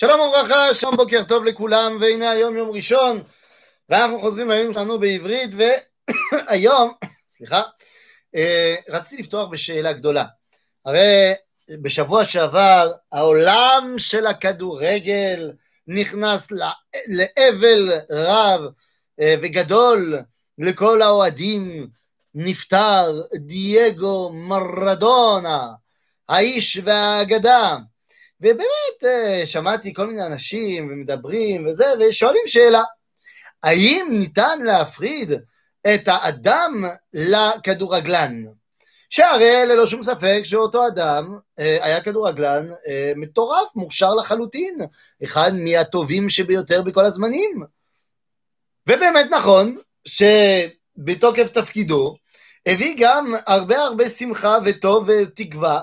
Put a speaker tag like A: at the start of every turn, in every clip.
A: שלום וברכה, שלום בוקר טוב לכולם, והנה היום יום ראשון, ואנחנו חוזרים ליום שלנו בעברית, והיום, סליחה, אה, רציתי לפתוח בשאלה גדולה. הרי בשבוע שעבר העולם של הכדורגל נכנס לאבל רב אה, וגדול לכל האוהדים, נפטר דייגו מרדונה, האיש והאגדה. ובאמת אה, שמעתי כל מיני אנשים ומדברים וזה, ושואלים שאלה, האם ניתן להפריד את האדם לכדורגלן? שהרי ללא שום ספק שאותו אדם אה, היה כדורגלן אה, מטורף, מוכשר לחלוטין, אחד מהטובים שביותר בכל הזמנים. ובאמת נכון שבתוקף תפקידו הביא גם הרבה הרבה שמחה וטוב ותקווה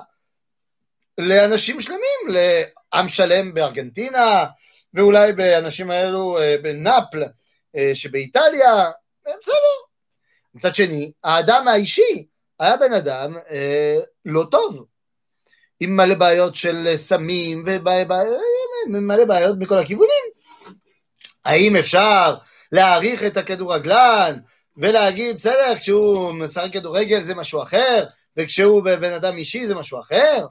A: לאנשים שלמים, לעם שלם בארגנטינה, ואולי באנשים האלו אה, בנפל אה, שבאיטליה, אה, בסדר. מצד שני, האדם האישי היה בן אדם אה, לא טוב, עם מלא בעיות של סמים ומלא בעיות מכל הכיוונים. האם אפשר להעריך את הכדורגלן ולהגיד, בסדר, כשהוא משחק כדורגל זה משהו אחר, וכשהוא בן אדם אישי זה משהו אחר?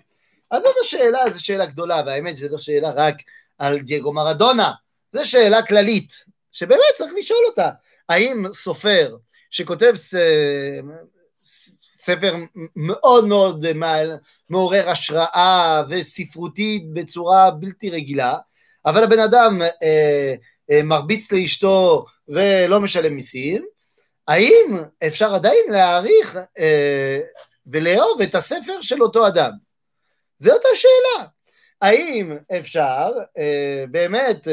A: אז זאת השאלה, זו שאלה גדולה, והאמת שזו לא שאלה רק על דייגו מרדונה, זו שאלה כללית, שבאמת צריך לשאול אותה. האם סופר שכותב ספר מאוד מאוד מעורר השראה וספרותית בצורה בלתי רגילה, אבל הבן אדם אה, אה, מרביץ לאשתו ולא משלם מיסים, האם אפשר עדיין להעריך אה, ולאהוב את הספר של אותו אדם? זאת השאלה. האם אפשר אה, באמת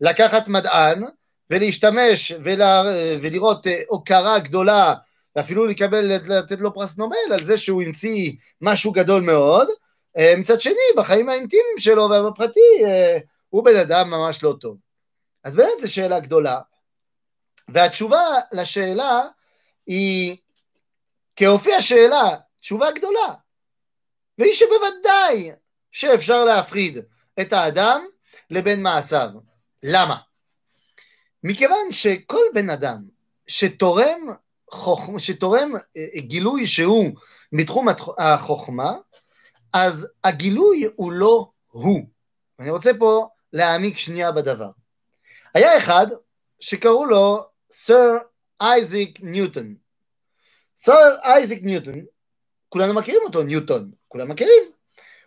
A: לקחת מדען ולהשתמש ולה, ולראות אה, הוקרה גדולה ואפילו לקבל, לתת לו פרס נובל על זה שהוא המציא משהו גדול מאוד, אה, מצד שני בחיים האינטימיים שלו ובפרטי אה, הוא בן אדם ממש לא טוב. אז באמת זו שאלה גדולה, והתשובה לשאלה היא כאופי השאלה, תשובה גדולה. והיא שבוודאי שאפשר להפריד את האדם לבין מעשיו. למה? מכיוון שכל בן אדם שתורם, חוכמה, שתורם אה, גילוי שהוא מתחום החוכמה, אז הגילוי הוא לא הוא. אני רוצה פה להעמיק שנייה בדבר. היה אחד שקראו לו סר אייזיק ניוטון. סר אייזיק ניוטון, כולנו מכירים אותו, ניוטון, כולם מכירים.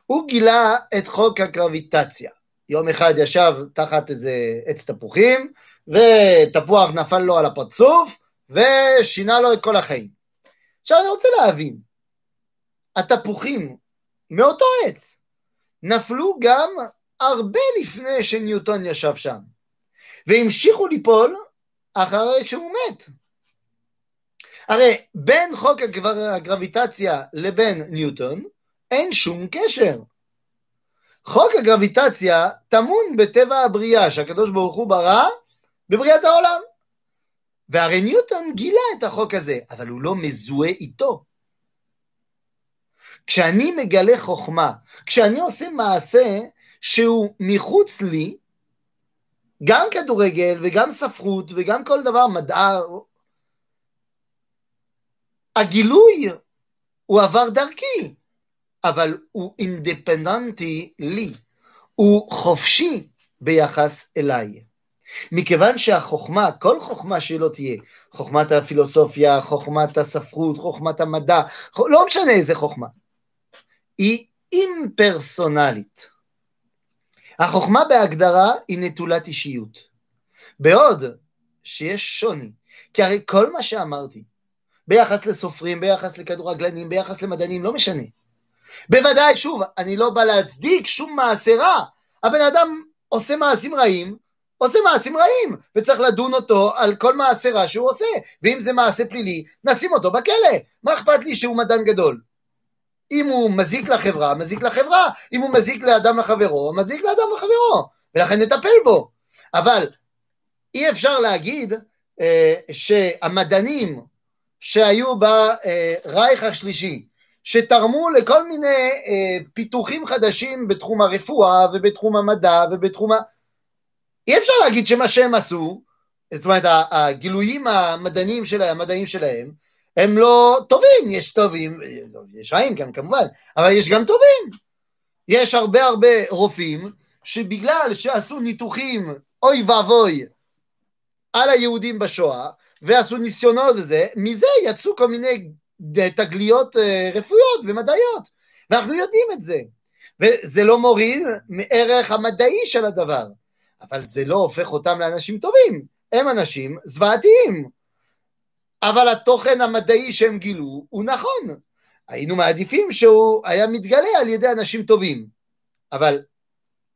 A: הוא גילה את חוק הגרביטציה. יום אחד ישב תחת איזה עץ תפוחים, ותפוח נפל לו על הפרצוף, ושינה לו את כל החיים. עכשיו אני רוצה להבין, התפוחים מאותו עץ נפלו גם הרבה לפני שניוטון ישב שם, והמשיכו ליפול אחרי שהוא מת. הרי בין חוק הגרביטציה לבין ניוטון אין שום קשר. חוק הגרביטציה טמון בטבע הבריאה שהקדוש ברוך הוא ברא בבריאת העולם. והרי ניוטון גילה את החוק הזה, אבל הוא לא מזוהה איתו. כשאני מגלה חוכמה, כשאני עושה מעשה שהוא מחוץ לי, גם כדורגל וגם ספרות וגם כל דבר, מדע, הגילוי הוא עבר דרכי, אבל הוא אינדפנדנטי לי, הוא חופשי ביחס אליי. מכיוון שהחוכמה, כל חוכמה שלא תהיה, חוכמת הפילוסופיה, חוכמת הספרות, חוכמת המדע, לא משנה איזה חוכמה, היא אימפרסונלית. החוכמה בהגדרה היא נטולת אישיות. בעוד שיש שוני, כי הרי כל מה שאמרתי, ביחס לסופרים, ביחס לכדורגלנים, ביחס למדענים, לא משנה. בוודאי, שוב, אני לא בא להצדיק שום מעשה רע. הבן אדם עושה מעשים רעים, עושה מעשים רעים, וצריך לדון אותו על כל מעשה רע שהוא עושה. ואם זה מעשה פלילי, נשים אותו בכלא. מה אכפת לי שהוא מדען גדול? אם הוא מזיק לחברה, מזיק לחברה. אם הוא מזיק לאדם לחברו, מזיק לאדם לחברו. ולכן נטפל בו. אבל אי אפשר להגיד אה, שהמדענים שהיו ברייך השלישי, שתרמו לכל מיני אה, פיתוחים חדשים בתחום הרפואה ובתחום המדע ובתחום ה... אי אפשר להגיד שמה שהם עשו, זאת אומרת הגילויים המדעיים שלהם, המדעיים שלהם, הם לא טובים, יש טובים, יש רעים גם כמובן, אבל יש גם טובים. יש הרבה הרבה רופאים שבגלל שעשו ניתוחים אוי ואבוי על היהודים בשואה, ועשו ניסיונות וזה, מזה יצאו כל מיני תגליות אה, רפואיות ומדעיות, ואנחנו יודעים את זה. וזה לא מוריד מערך המדעי של הדבר, אבל זה לא הופך אותם לאנשים טובים, הם אנשים זוועתיים. אבל התוכן המדעי שהם גילו הוא נכון. היינו מעדיפים שהוא היה מתגלה על ידי אנשים טובים. אבל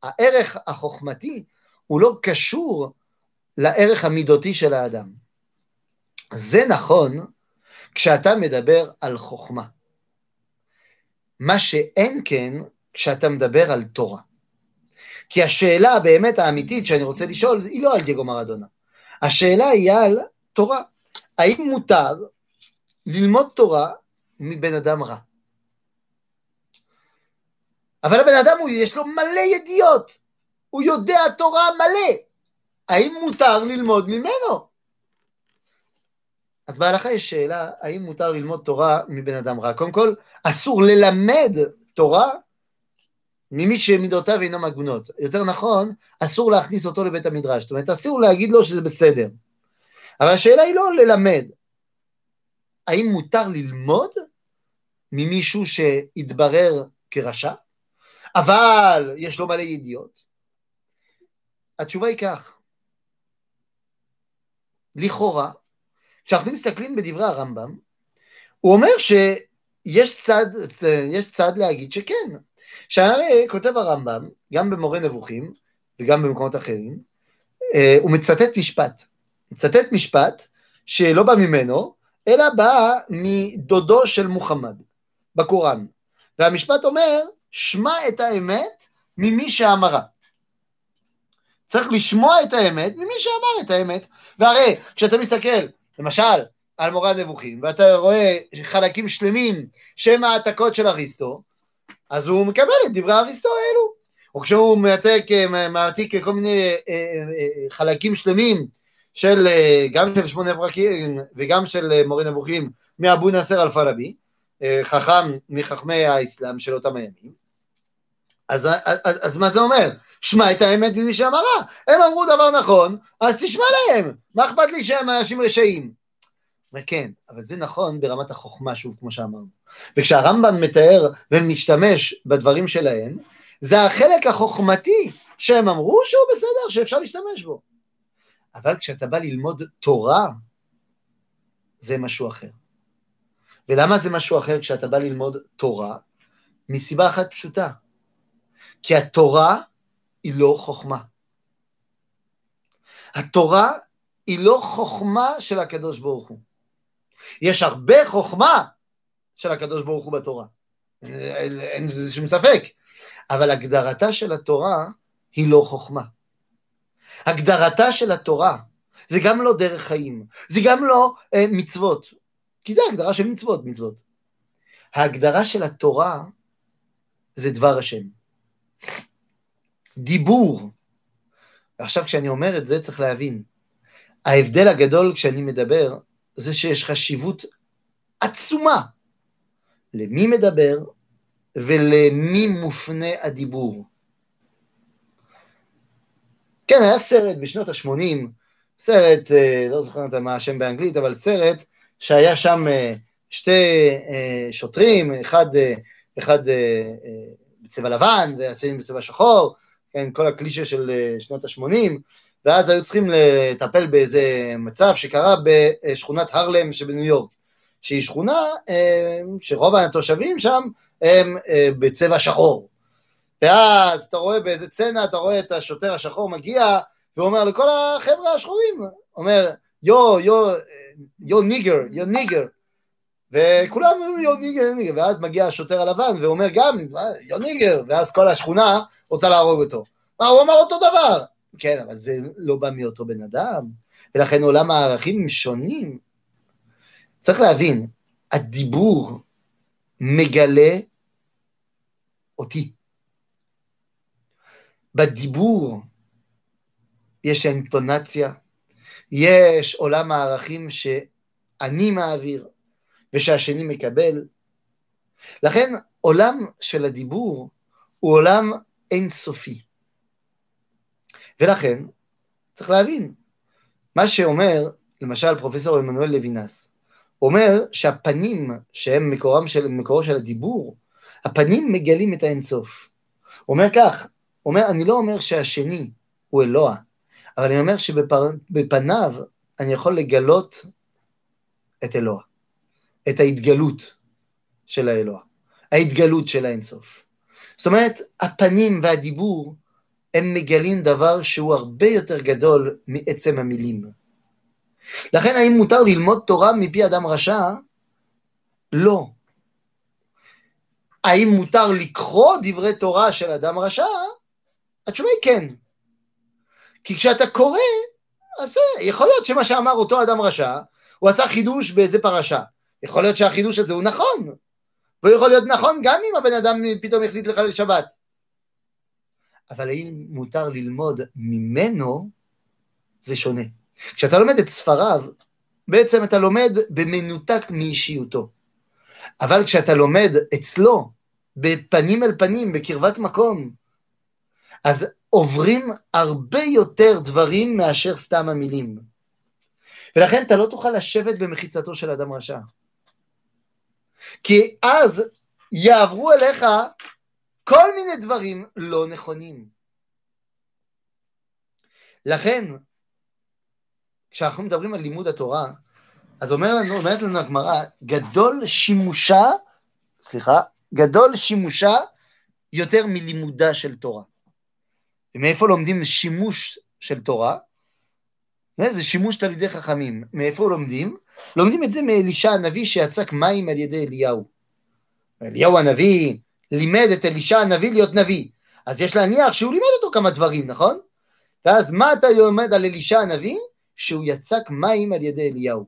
A: הערך החוכמתי הוא לא קשור לערך המידותי של האדם. זה נכון כשאתה מדבר על חוכמה. מה שאין כן כשאתה מדבר על תורה. כי השאלה באמת האמיתית שאני רוצה לשאול היא לא על דייגו מרדונה. השאלה היא על תורה. האם מותר ללמוד תורה מבן אדם רע? אבל הבן אדם הוא, יש לו מלא ידיעות, הוא יודע תורה מלא. האם מותר ללמוד ממנו? אז בהלכה יש שאלה, האם מותר ללמוד תורה מבן אדם רע? קודם כל, אסור ללמד תורה ממי שמידותיו אינם הגונות. יותר נכון, אסור להכניס אותו לבית המדרש. זאת אומרת, אסור להגיד לו שזה בסדר. אבל השאלה היא לא ללמד. האם מותר ללמוד ממישהו שהתברר כרשע, אבל יש לו מלא ידיעות? התשובה היא כך, לכאורה, כשאנחנו מסתכלים בדברי הרמב"ם, הוא אומר שיש צד, יש צד להגיד שכן, שהרי כותב הרמב"ם, גם במורה נבוכים וגם במקומות אחרים, אה, הוא מצטט משפט, מצטט משפט שלא בא ממנו, אלא בא מדודו של מוחמד, בקוראן. והמשפט אומר, שמע את האמת ממי שאמרה. צריך לשמוע את האמת ממי שאמר את האמת. והרי כשאתה מסתכל, למשל, על מורה הנבוכים, ואתה רואה חלקים שלמים שהם העתקות של אריסטו, אז הוא מקבל את דברי אריסטו האלו. או כשהוא מעתק, מעתיק כל מיני אה, אה, אה, חלקים שלמים של, גם של שמונה פרקים וגם של מורה נבוכים מאבו נאסר אל-פרבי, חכם מחכמי האסלאם של אותם הימים, אז, אז, אז, אז מה זה אומר? שמע את האמת ממי שאמרה. הם אמרו דבר נכון, אז תשמע להם. מה אכפת לי שהם אנשים רשעים? וכן, אבל זה נכון ברמת החוכמה, שוב, כמו שאמרנו. וכשהרמב"ם מתאר ומשתמש בדברים שלהם, זה החלק החוכמתי שהם אמרו שהוא בסדר, שאפשר להשתמש בו. אבל כשאתה בא ללמוד תורה, זה משהו אחר. ולמה זה משהו אחר כשאתה בא ללמוד תורה? מסיבה אחת פשוטה. כי התורה היא לא חוכמה. התורה היא לא חוכמה של הקדוש ברוך הוא. יש הרבה חוכמה של הקדוש ברוך הוא בתורה, אין, לזה שום ספק, אבל הגדרתה של התורה היא לא חוכמה. הגדרתה של התורה זה גם לא דרך חיים, זה גם לא אה, מצוות, כי זה הגדרה של מצוות, מצוות. ההגדרה של התורה זה דבר השם. דיבור. ועכשיו כשאני אומר את זה צריך להבין, ההבדל הגדול כשאני מדבר זה שיש חשיבות עצומה למי מדבר ולמי מופנה הדיבור. כן, היה סרט בשנות ה-80, סרט, אה, לא זוכר מה השם באנגלית, אבל סרט שהיה שם אה, שתי אה, שוטרים, אחד, אחד בצבע לבן והשני בצבע שחור, כן, כל הקלישה של שנות ה-80, ואז היו צריכים לטפל באיזה מצב שקרה בשכונת הרלם שבניו יורק, שהיא שכונה שרוב התושבים שם הם בצבע שחור. ואז אתה רואה באיזה סצנה, אתה רואה את השוטר השחור מגיע, ואומר לכל החבר'ה השחורים, אומר, yo, yo, yo nigger, yo nigger. וכולם אומרים yo nigger, yo nigger, ואז מגיע השוטר הלבן ואומר גם, yo nigger, ואז כל השכונה רוצה להרוג אותו. מה, הוא אמר אותו דבר. כן, אבל זה לא בא מאותו בן אדם, ולכן עולם הערכים שונים. צריך להבין, הדיבור מגלה אותי. בדיבור יש אינטונציה, יש עולם הערכים שאני מעביר ושהשני מקבל. לכן עולם של הדיבור הוא עולם אינסופי. ולכן צריך להבין, מה שאומר למשל פרופסור עמנואל לוינס, אומר שהפנים שהם מקורם של, מקורו של הדיבור, הפנים מגלים את האינסוף. אומר כך, אומר, אני לא אומר שהשני הוא אלוה, אבל אני אומר שבפניו אני יכול לגלות את אלוה, את ההתגלות של האלוה, ההתגלות של האינסוף. זאת אומרת, הפנים והדיבור הם מגלים דבר שהוא הרבה יותר גדול מעצם המילים. לכן האם מותר ללמוד תורה מפי אדם רשע? לא. האם מותר לקרוא דברי תורה של אדם רשע? התשובה היא כן. כי כשאתה קורא, אז יכול להיות שמה שאמר אותו אדם רשע, הוא עשה חידוש באיזה פרשה. יכול להיות שהחידוש הזה הוא נכון, והוא יכול להיות נכון גם אם הבן אדם פתאום החליט לחלל שבת. אבל האם מותר ללמוד ממנו, זה שונה. כשאתה לומד את ספריו, בעצם אתה לומד במנותק מאישיותו. אבל כשאתה לומד אצלו, בפנים אל פנים, בקרבת מקום, אז עוברים הרבה יותר דברים מאשר סתם המילים. ולכן אתה לא תוכל לשבת במחיצתו של אדם רשע. כי אז יעברו אליך כל מיני דברים לא נכונים. לכן, כשאנחנו מדברים על לימוד התורה, אז אומר לנו, אומרת לנו הגמרא, גדול שימושה, סליחה, גדול שימושה יותר מלימודה של תורה. ומאיפה לומדים שימוש של תורה? זה שימוש תלמידי חכמים. מאיפה לומדים? לומדים את זה מאלישע הנביא שיצק מים על ידי אליהו. אליהו הנביא לימד את אלישע הנביא להיות נביא. אז יש להניח שהוא לימד אותו כמה דברים, נכון? ואז מה אתה לומד על אלישע הנביא? שהוא יצק מים על ידי אליהו.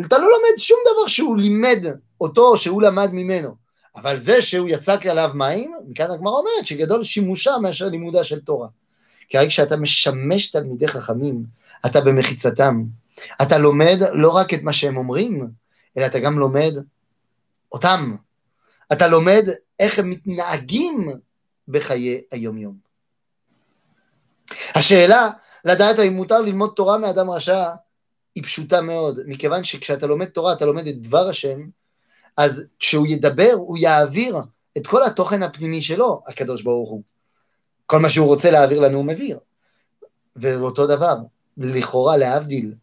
A: אתה לא לומד שום דבר שהוא לימד אותו, שהוא למד ממנו. אבל זה שהוא יצק עליו מים, מכאן הגמרא אומרת שגדול שימושה מאשר לימודה של תורה. כי רק כשאתה משמש תלמידי חכמים, אתה במחיצתם. אתה לומד לא רק את מה שהם אומרים, אלא אתה גם לומד אותם. אתה לומד איך הם מתנהגים בחיי היומיום. השאלה לדעת האם מותר ללמוד תורה מאדם רשע היא פשוטה מאוד, מכיוון שכשאתה לומד תורה, אתה לומד את דבר השם, אז כשהוא ידבר, הוא יעביר את כל התוכן הפנימי שלו, הקדוש ברוך הוא. כל מה שהוא רוצה להעביר לנו הוא מביא. ואותו דבר, לכאורה להבדיל,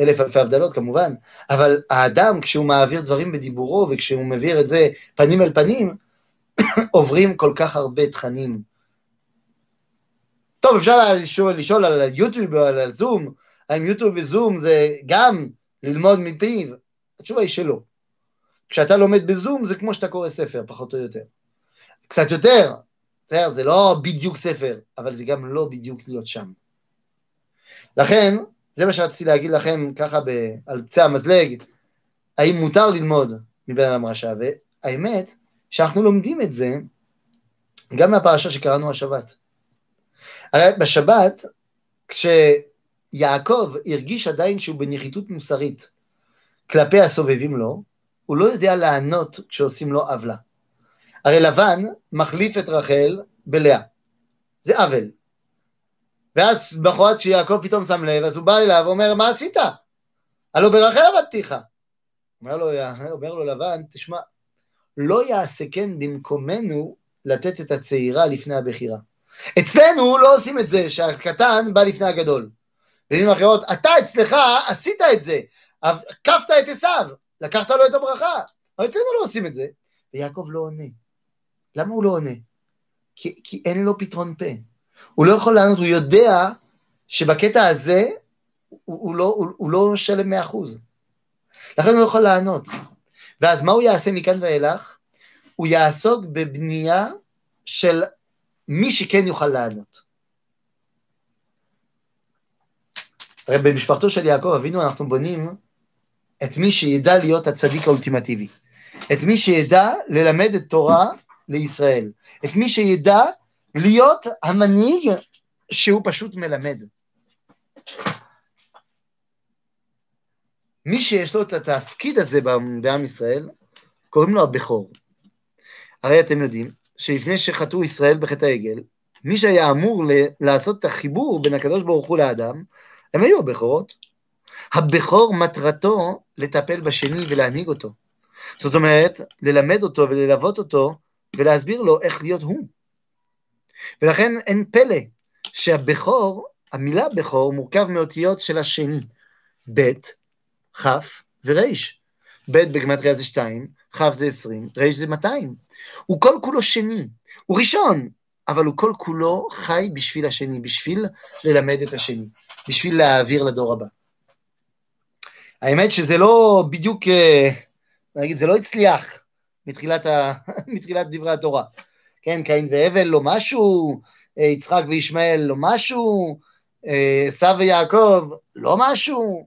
A: אלף אלפי הבדלות כמובן, אבל האדם כשהוא מעביר דברים בדיבורו וכשהוא מעביר את זה פנים אל פנים, עוברים כל כך הרבה תכנים. טוב, אפשר לשאול, לשאול על יוטיוב או על זום, האם יוטיוב וזום זה גם ללמוד מפיו? התשובה היא שלא. כשאתה לומד בזום זה כמו שאתה קורא ספר, פחות או יותר. קצת יותר, בסדר, זה לא בדיוק ספר, אבל זה גם לא בדיוק להיות שם. לכן, זה מה שרציתי להגיד לכם ככה ב, על קצה המזלג, האם מותר ללמוד מבן אדם רשע, והאמת שאנחנו לומדים את זה גם מהפרשה שקראנו השבת. הרי בשבת, כשיעקב הרגיש עדיין שהוא בנחיתות מוסרית כלפי הסובבים לו, הוא לא יודע לענות כשעושים לו עוולה. הרי לבן מחליף את רחל בלאה. זה עוול. ואז בחורת שיעקב פתאום שם לב, אז הוא בא אליו ואומר, מה עשית? הלא ברחל עבדתיך. אומר לו, אומר לו לבן, תשמע, לא יעשה כן במקומנו לתת את הצעירה לפני הבכירה. אצלנו לא עושים את זה, שהקטן בא לפני הגדול. במילים אחרות, אתה אצלך עשית את זה, עקפת את עשיו, לקחת לו את הברכה, אבל אצלנו לא עושים את זה. ויעקב לא עונה. למה הוא לא עונה? כי, כי אין לו פתרון פה. הוא לא יכול לענות, הוא יודע שבקטע הזה הוא, הוא, לא, הוא, הוא לא שלם מאה אחוז. לכן הוא לא יכול לענות. ואז מה הוא יעשה מכאן ואילך? הוא יעסוק בבנייה של מי שכן יוכל לענות. הרי במשפחתו של יעקב אבינו אנחנו בונים את מי שידע להיות הצדיק האולטימטיבי. את מי שידע ללמד את תורה לישראל, את מי שידע להיות המנהיג שהוא פשוט מלמד. מי שיש לו את התפקיד הזה בעם ישראל, קוראים לו הבכור. הרי אתם יודעים שלפני שחטאו ישראל בחטא העגל, מי שהיה אמור לעשות את החיבור בין הקדוש ברוך הוא לאדם, הם היו הבכורות. הבכור מטרתו לטפל בשני ולהנהיג אותו. זאת אומרת, ללמד אותו וללוות אותו ולהסביר לו איך להיות הוא. ולכן אין פלא שהבכור, המילה בכור מורכב מאותיות של השני, ב', כ' ורי'. ב' בגמטריה זה שתיים, כ' זה עשרים, ר' זה מאתיים. הוא כל כולו שני, הוא ראשון, אבל הוא כל כולו חי בשביל השני, בשביל ללמד את השני, בשביל להעביר לדור הבא. האמת שזה לא בדיוק, אה, נגיד, זה לא הצליח מתחילת, ה... מתחילת דברי התורה. כן, קין והבל לא משהו, אה, יצחק וישמעאל לא משהו, אה, עשו ויעקב לא משהו,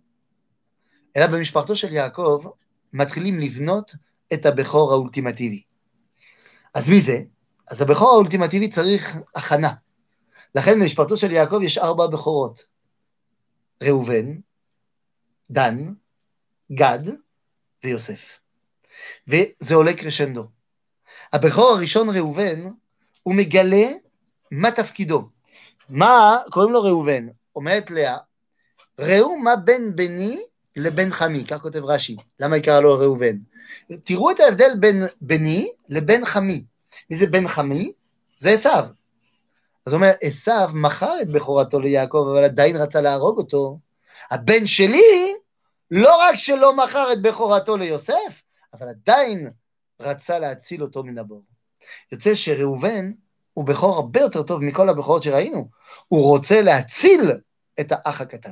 A: אלא במשפחתו של יעקב מתחילים לבנות את הבכור האולטימטיבי. אז מי זה? אז הבכור האולטימטיבי צריך הכנה. לכן במשפחתו של יעקב יש ארבע בכורות. ראובן, דן, גד ויוסף. וזה עולה קרשנדו. הבכור הראשון ראובן, הוא מגלה מה תפקידו. מה, קוראים לו ראובן, אומרת לאה, ראו מה בין בני לבין חמי, כך כותב רש"י, למה יקרא לו ראובן? תראו את ההבדל בין בני לבין חמי. מי זה בן חמי? זה עשיו. אז הוא אומר, עשיו מכר את בכורתו ליעקב, אבל עדיין רצה להרוג אותו. הבן שלי, לא רק שלא מכר את בכורתו ליוסף, אבל עדיין רצה להציל אותו מן הבור. יוצא שראובן הוא בכור הרבה יותר טוב מכל הבכורות שראינו. הוא רוצה להציל את האח הקטן.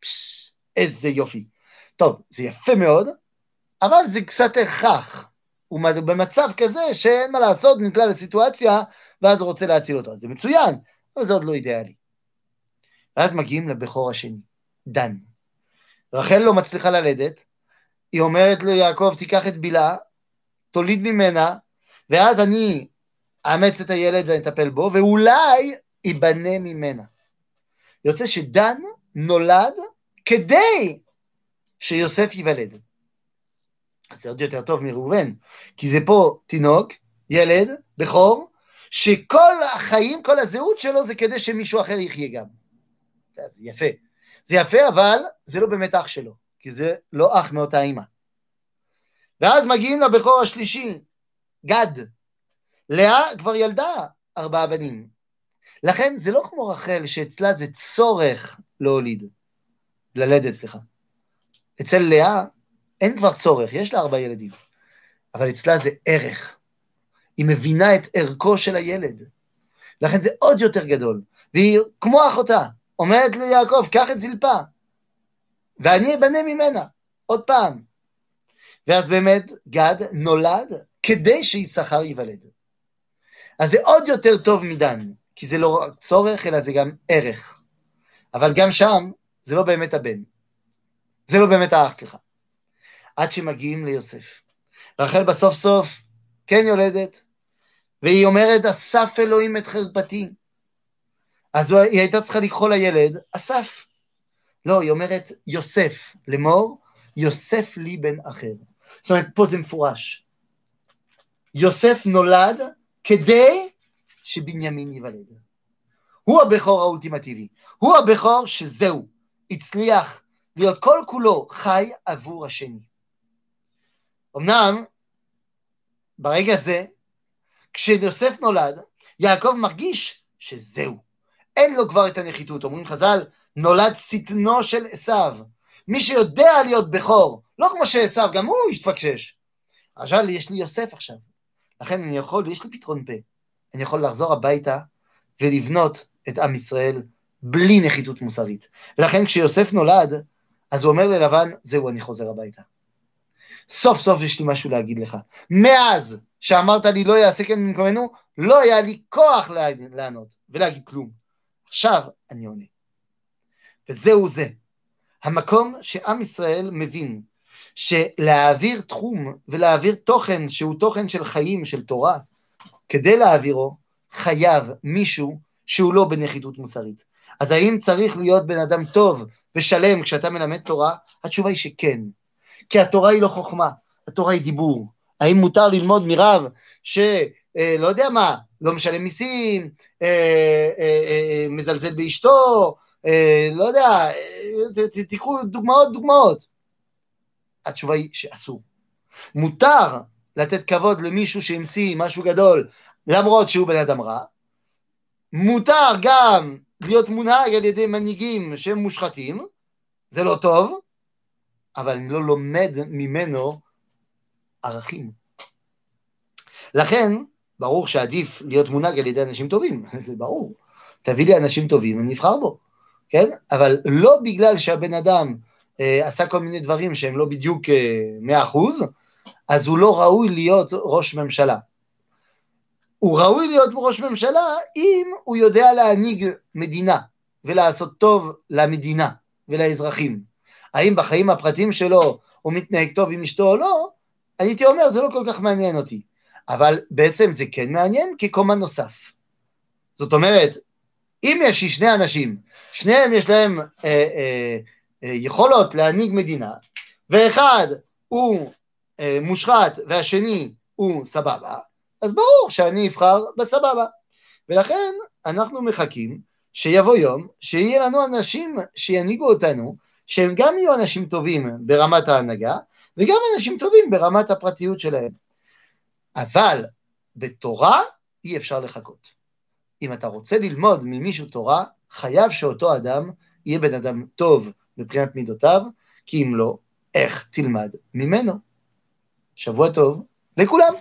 A: פש, איזה יופי. טוב, זה יפה מאוד, אבל זה קצת הכרח. הוא במצב כזה שאין מה לעשות, נקלע לסיטואציה, ואז הוא רוצה להציל אותו. זה מצוין, אבל זה עוד לא אידיאלי. ואז מגיעים לבכור השני, דן. רחל לא מצליחה ללדת, היא אומרת ליעקב, תיקח את בילה, תוליד ממנה, ואז אני אאמץ את הילד ואני אטפל בו, ואולי ייבנה ממנה. יוצא שדן נולד כדי שיוסף ייוולד. זה עוד יותר טוב מראובן, כי זה פה תינוק, ילד, בכור, שכל החיים, כל הזהות שלו זה כדי שמישהו אחר יחיה גם. זה יפה. זה יפה, אבל זה לא באמת אח שלו, כי זה לא אח מאותה אימא. ואז מגיעים לבכור השלישי, גד. לאה כבר ילדה ארבעה בנים. לכן זה לא כמו רחל, שאצלה זה צורך להוליד, ללדת, סליחה. אצל לאה אין כבר צורך, יש לה ארבעה ילדים, אבל אצלה זה ערך. היא מבינה את ערכו של הילד. לכן זה עוד יותר גדול. והיא, כמו אחותה, אומרת ליעקב, קח את זלפה, ואני אבנה ממנה. עוד פעם, ואז באמת גד נולד כדי שיששכר ייוולד. אז זה עוד יותר טוב מדן, כי זה לא רק צורך, אלא זה גם ערך. אבל גם שם, זה לא באמת הבן. זה לא באמת האח, סליחה. עד שמגיעים ליוסף. רחל בסוף סוף כן יולדת, והיא אומרת, אסף אלוהים את חרפתי. אז היא הייתה צריכה לקחוא לילד, אסף. לא, היא אומרת, יוסף, לאמור, יוסף לי בן אחר. זאת אומרת, פה זה מפורש. יוסף נולד כדי שבנימין ייוולד. הוא הבכור האולטימטיבי. הוא הבכור שזהו, הצליח להיות כל כולו חי עבור השני. אמנם, ברגע זה, כשיוסף נולד, יעקב מרגיש שזהו. אין לו כבר את הנחיתות. אומרים חז"ל, נולד שטנו של עשיו. מי שיודע להיות בכור, לא כמו שעשו, גם הוא השתפקשש. עכשיו יש לי יוסף עכשיו. לכן אני יכול, יש לי פתרון פה. אני יכול לחזור הביתה ולבנות את עם ישראל בלי נחיתות מוסרית. ולכן כשיוסף נולד, אז הוא אומר ללבן, זהו, אני חוזר הביתה. סוף סוף יש לי משהו להגיד לך. מאז שאמרת לי לא יעשה כן במקומנו, לא היה לי כוח לענות ולהגיד כלום. עכשיו אני עונה. וזהו זה. המקום שעם ישראל מבין שלהעביר תחום ולהעביר תוכן שהוא תוכן של חיים, של תורה, כדי להעבירו, חייב מישהו שהוא לא בנחיתות מוסרית. אז האם צריך להיות בן אדם טוב ושלם כשאתה מלמד תורה? התשובה היא שכן. כי התורה היא לא חוכמה, התורה היא דיבור. האם מותר ללמוד מרב אה, לא יודע מה, לא משלם מיסים, אה, אה, אה, מזלזל באשתו, אה, לא יודע, אה, תיקחו דוגמאות, דוגמאות. התשובה היא שאסור. מותר לתת כבוד למישהו שהמציא משהו גדול, למרות שהוא בן אדם רע. מותר גם להיות מונהג על ידי מנהיגים שהם מושחתים, זה לא טוב, אבל אני לא לומד ממנו ערכים. לכן, ברור שעדיף להיות מונהג על ידי אנשים טובים, זה ברור. תביא לי אנשים טובים, אני אבחר בו, כן? אבל לא בגלל שהבן אדם אה, עשה כל מיני דברים שהם לא בדיוק מאה אה, אחוז, אז הוא לא ראוי להיות ראש ממשלה. הוא ראוי להיות ראש ממשלה אם הוא יודע להנהיג מדינה ולעשות טוב למדינה ולאזרחים. האם בחיים הפרטיים שלו הוא מתנהג טוב עם אשתו או לא, הייתי אומר, זה לא כל כך מעניין אותי. אבל בעצם זה כן מעניין כקומה נוסף. זאת אומרת, אם יש לי שני אנשים, שניהם יש להם אה, אה, אה, יכולות להנהיג מדינה, ואחד הוא אה, מושחת והשני הוא סבבה, אז ברור שאני אבחר בסבבה. ולכן אנחנו מחכים שיבוא יום שיהיה לנו אנשים שינהיגו אותנו, שהם גם יהיו אנשים טובים ברמת ההנהגה, וגם אנשים טובים ברמת הפרטיות שלהם. אבל בתורה אי אפשר לחכות. אם אתה רוצה ללמוד ממישהו תורה, חייב שאותו אדם יהיה בן אדם טוב מבחינת מידותיו, כי אם לא, איך תלמד ממנו? שבוע טוב לכולם.